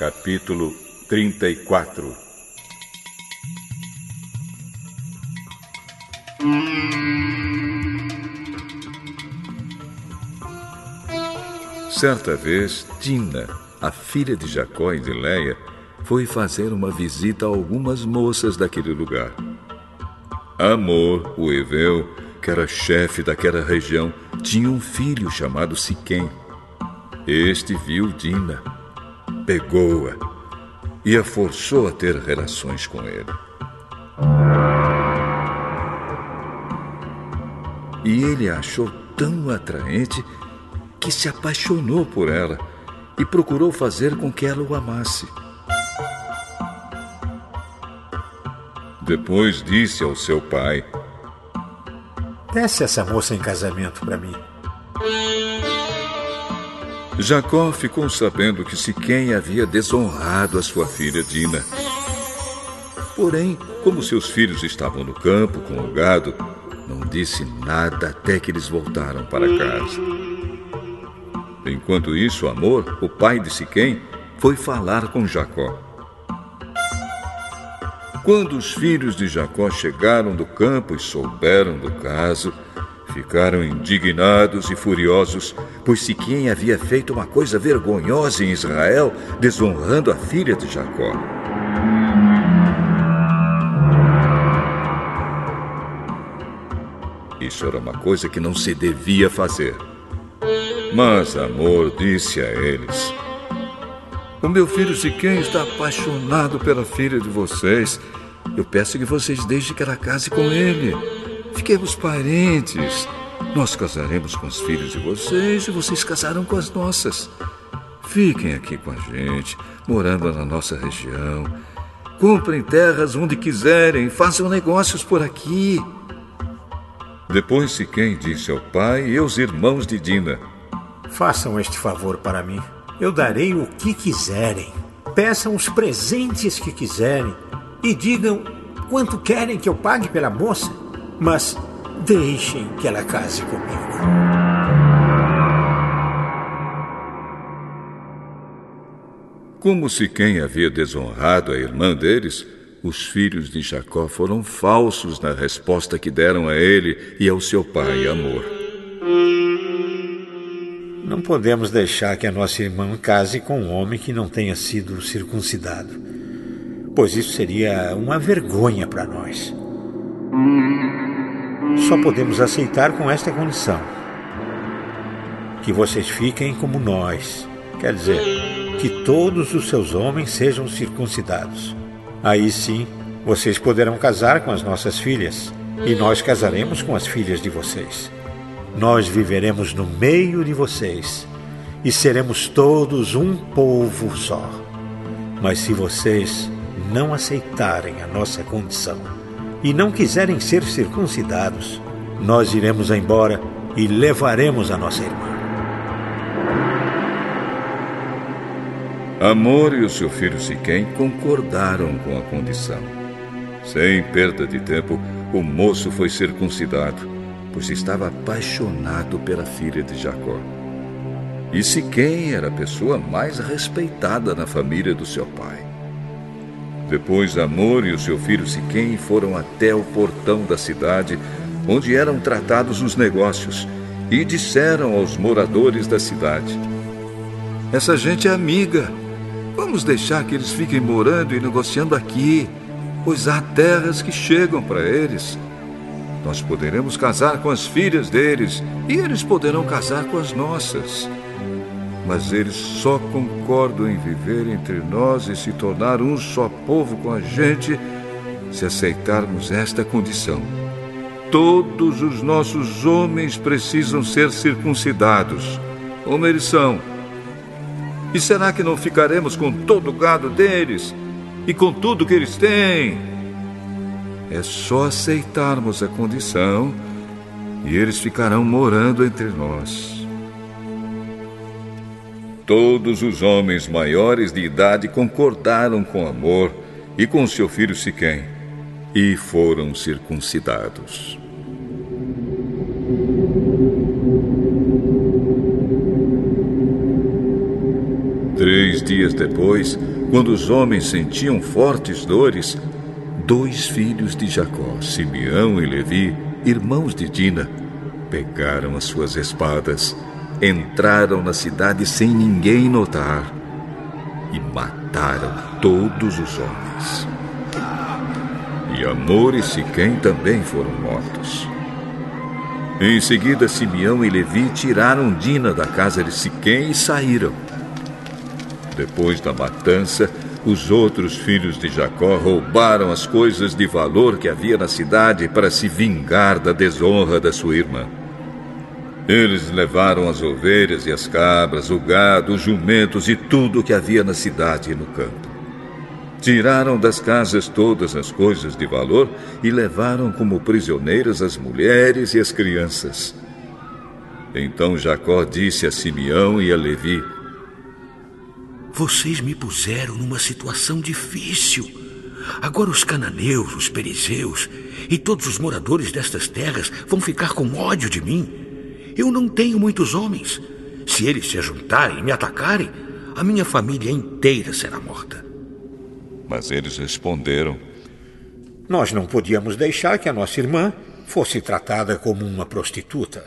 Capítulo 34 Certa vez, Dina, a filha de Jacó e de Leia, foi fazer uma visita a algumas moças daquele lugar. Amor, o Eveu, que era chefe daquela região, tinha um filho chamado Siquém. Este viu Dina, pegou-a e a forçou a ter relações com ele. E ele a achou tão atraente que se apaixonou por ela e procurou fazer com que ela o amasse. Depois disse ao seu pai: Desce essa moça em casamento para mim. Jacó ficou sabendo que Siquém havia desonrado a sua filha Dina. Porém, como seus filhos estavam no campo com o gado, não disse nada até que eles voltaram para casa. Enquanto isso, Amor, o pai de Siquém, foi falar com Jacó. Quando os filhos de Jacó chegaram do campo e souberam do caso, ficaram indignados e furiosos, pois Siquém havia feito uma coisa vergonhosa em Israel, desonrando a filha de Jacó. Isso era uma coisa que não se devia fazer. Mas Amor disse a eles: O meu filho Siquém está apaixonado pela filha de vocês. Eu peço que vocês deixem que ela case com ele. Fiquemos parentes. Nós casaremos com os filhos de vocês e vocês casarão com as nossas. Fiquem aqui com a gente, morando na nossa região. Comprem terras onde quiserem, façam negócios por aqui. Depois Siquém disse ao pai e aos irmãos de Dina: Façam este favor para mim. Eu darei o que quiserem. Peçam os presentes que quiserem. E digam quanto querem que eu pague pela moça. Mas deixem que ela case comigo. Como se quem havia desonrado a irmã deles, os filhos de Jacó foram falsos na resposta que deram a ele e ao seu pai, Amor. Não podemos deixar que a nossa irmã case com um homem que não tenha sido circuncidado, pois isso seria uma vergonha para nós. Só podemos aceitar com esta condição: que vocês fiquem como nós, quer dizer, que todos os seus homens sejam circuncidados. Aí sim, vocês poderão casar com as nossas filhas, e nós casaremos com as filhas de vocês. Nós viveremos no meio de vocês e seremos todos um povo só. Mas se vocês não aceitarem a nossa condição e não quiserem ser circuncidados, nós iremos embora e levaremos a nossa irmã. Amor e o seu filho Siquém concordaram com a condição. Sem perda de tempo, o moço foi circuncidado pois estava apaixonado pela filha de Jacó. E Siquém era a pessoa mais respeitada na família do seu pai. Depois Amor e o seu filho Siquém foram até o portão da cidade, onde eram tratados os negócios, e disseram aos moradores da cidade: Essa gente é amiga. Vamos deixar que eles fiquem morando e negociando aqui, pois há terras que chegam para eles. Nós poderemos casar com as filhas deles e eles poderão casar com as nossas. Mas eles só concordam em viver entre nós e se tornar um só povo com a gente se aceitarmos esta condição. Todos os nossos homens precisam ser circuncidados, como eles são. E será que não ficaremos com todo o gado deles e com tudo que eles têm? É só aceitarmos a condição e eles ficarão morando entre nós. Todos os homens maiores de idade concordaram com Amor e com seu filho Siquém e foram circuncidados. Três dias depois, quando os homens sentiam fortes dores, dois filhos de Jacó, Simeão e Levi, irmãos de Dina, pegaram as suas espadas, entraram na cidade sem ninguém notar e mataram todos os homens. E Amor e Siquém também foram mortos. Em seguida, Simeão e Levi tiraram Dina da casa de Siquém e saíram. Depois da matança, os outros filhos de Jacó roubaram as coisas de valor que havia na cidade para se vingar da desonra da sua irmã. Eles levaram as ovelhas e as cabras, o gado, os jumentos e tudo o que havia na cidade e no campo. Tiraram das casas todas as coisas de valor e levaram como prisioneiras as mulheres e as crianças. Então Jacó disse a Simeão e a Levi: vocês me puseram numa situação difícil. Agora os cananeus, os perizeus e todos os moradores destas terras vão ficar com ódio de mim. Eu não tenho muitos homens. Se eles se juntarem e me atacarem, a minha família inteira será morta. Mas eles responderam: Nós não podíamos deixar que a nossa irmã fosse tratada como uma prostituta.